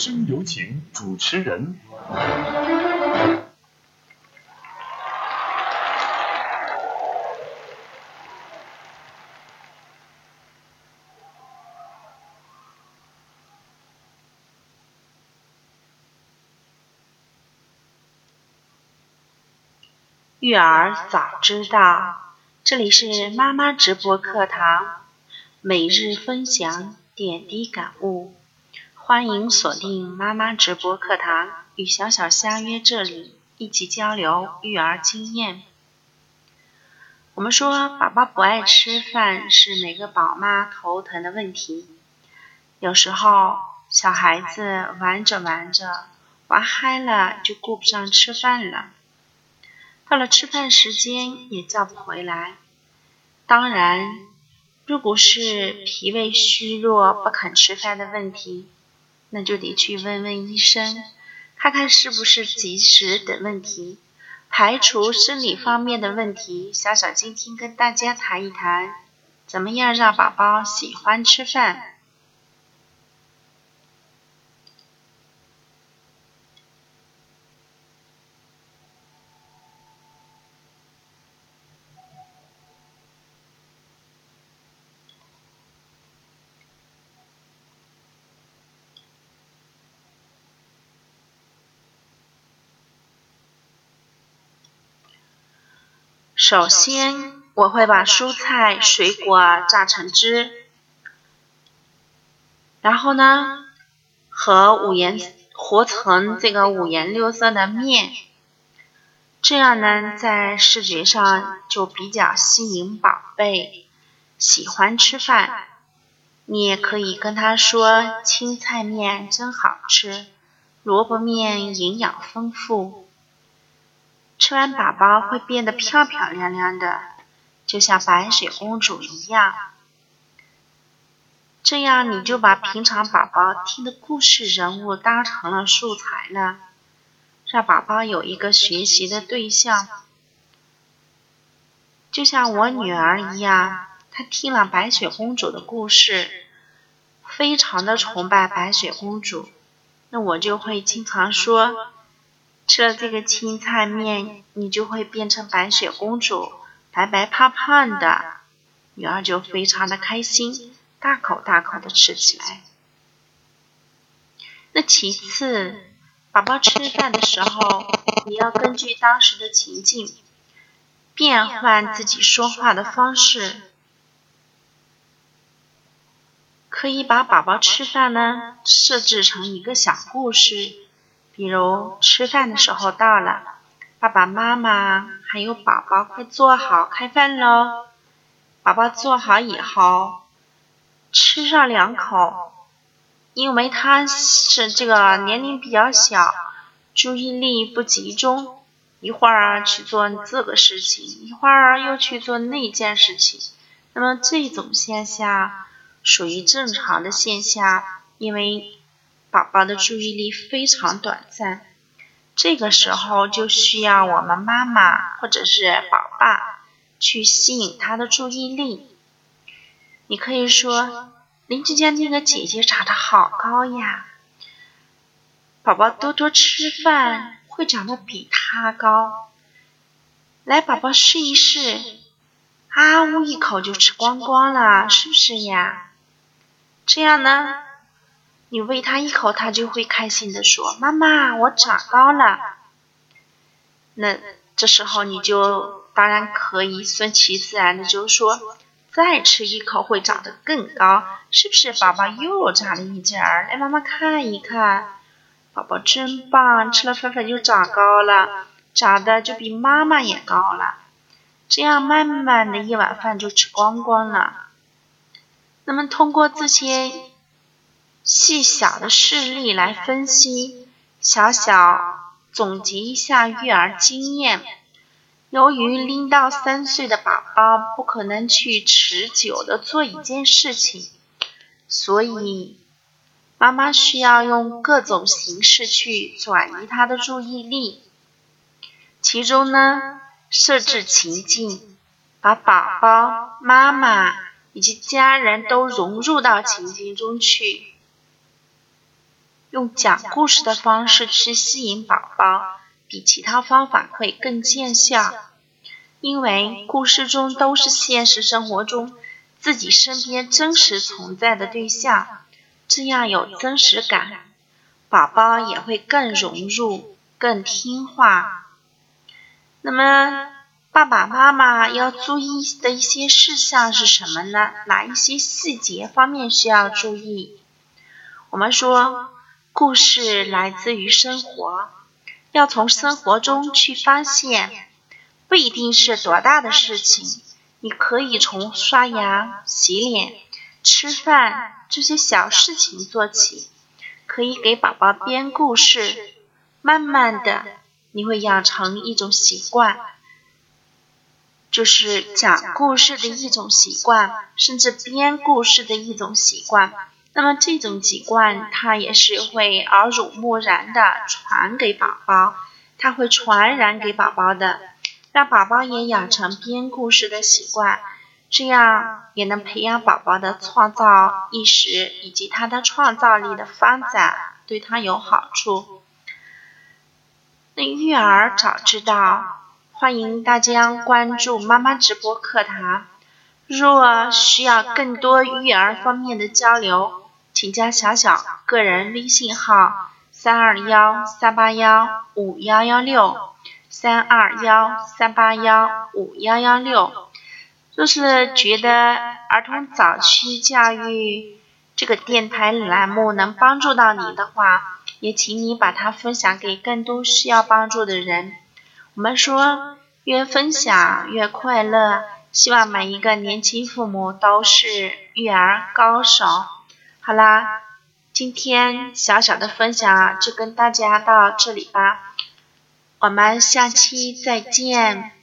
声有请主持人。育儿早知道，这里是妈妈直播课堂，每日分享点滴感悟，欢迎锁定妈妈直播课堂，与小小相约这里，一起交流育儿经验。我们说，宝宝不爱吃饭是每个宝妈头疼的问题。有时候，小孩子玩着玩着，玩嗨了，就顾不上吃饭了。到了吃饭时间也叫不回来。当然，如果是脾胃虚弱不肯吃饭的问题，那就得去问问医生，看看是不是积食等问题。排除生理方面的问题，小小今天跟大家谈一谈，怎么样让宝宝喜欢吃饭。首先，我会把蔬菜、水果榨成汁，然后呢，和五颜和成这个五颜六色的面，这样呢，在视觉上就比较吸引宝贝，喜欢吃饭。你也可以跟他说：“青菜面真好吃，萝卜面营养丰富。”吃完，宝宝会变得漂漂亮亮的，就像白雪公主一样。这样你就把平常宝宝听的故事人物当成了素材了，让宝宝有一个学习的对象。就像我女儿一样，她听了白雪公主的故事，非常的崇拜白雪公主，那我就会经常说。吃了这个青菜面，你就会变成白雪公主，白白胖胖的。女儿就非常的开心，大口大口的吃起来。那其次，宝宝吃饭的时候，你要根据当时的情境，变换自己说话的方式，可以把宝宝吃饭呢设置成一个小故事。比如吃饭的时候到了，爸爸妈妈还有宝宝快坐好开饭喽。宝宝坐好以后，吃上两口，因为他是这个年龄比较小，注意力不集中，一会儿去做这个事情，一会儿又去做那件事情。那么这种现象属于正常的现象，因为。宝宝的注意力非常短暂，这个时候就需要我们妈妈或者是宝爸去吸引他的注意力。你可以说：“邻居家那个姐姐长得好高呀，宝宝多多吃饭会长得比她高。来，宝宝试一试，啊呜一口就吃光光了，是不是呀？这样呢？”你喂他一口，他就会开心的说：“妈妈，我长高了。”那这时候你就当然可以顺其自然的就说：“再吃一口会长得更高，是不是？宝宝又长了一截儿，来妈妈看一看，宝宝真棒，吃了粉粉就长高了，长得就比妈妈也高了。这样慢慢的一碗饭就吃光光了。那么通过这些。”细小的事例来分析，小小总结一下育儿经验。由于零到三岁的宝宝不可能去持久的做一件事情，所以妈妈需要用各种形式去转移他的注意力。其中呢，设置情境，把宝宝妈妈以及家人都融入到情境中去。用讲故事的方式去吸引宝宝，比其他方法会更见效。因为故事中都是现实生活中自己身边真实存在的对象，这样有真实感，宝宝也会更融入、更听话。那么，爸爸妈妈要注意的一些事项是什么呢？哪一些细节方面需要注意？我们说，故事来自于生活，要从生活中去发现。不一定是多大的事情，你可以从刷牙、洗脸、吃饭这些小事情做起，可以给宝宝编故事，慢慢的你会养成一种习惯，就是讲故事的一种习惯，甚至编故事的一种习惯。那么这种习惯，它也是会耳濡目染的传给宝宝，它会传染给宝宝的。让宝宝也养成编故事的习惯，这样也能培养宝宝的创造意识以及他的创造力的发展，对他有好处。那育儿早知道，欢迎大家关注妈妈直播课堂。若需要更多育儿方面的交流，请加小小个人微信号：三二幺三八幺五幺幺六。三二幺三八幺五幺幺六，就是觉得儿童早期教育这个电台栏目能帮助到你的话，也请你把它分享给更多需要帮助的人。我们说越分享越快乐，希望每一个年轻父母都是育儿高手。好啦，今天小小的分享就跟大家到这里吧。我们下期再见。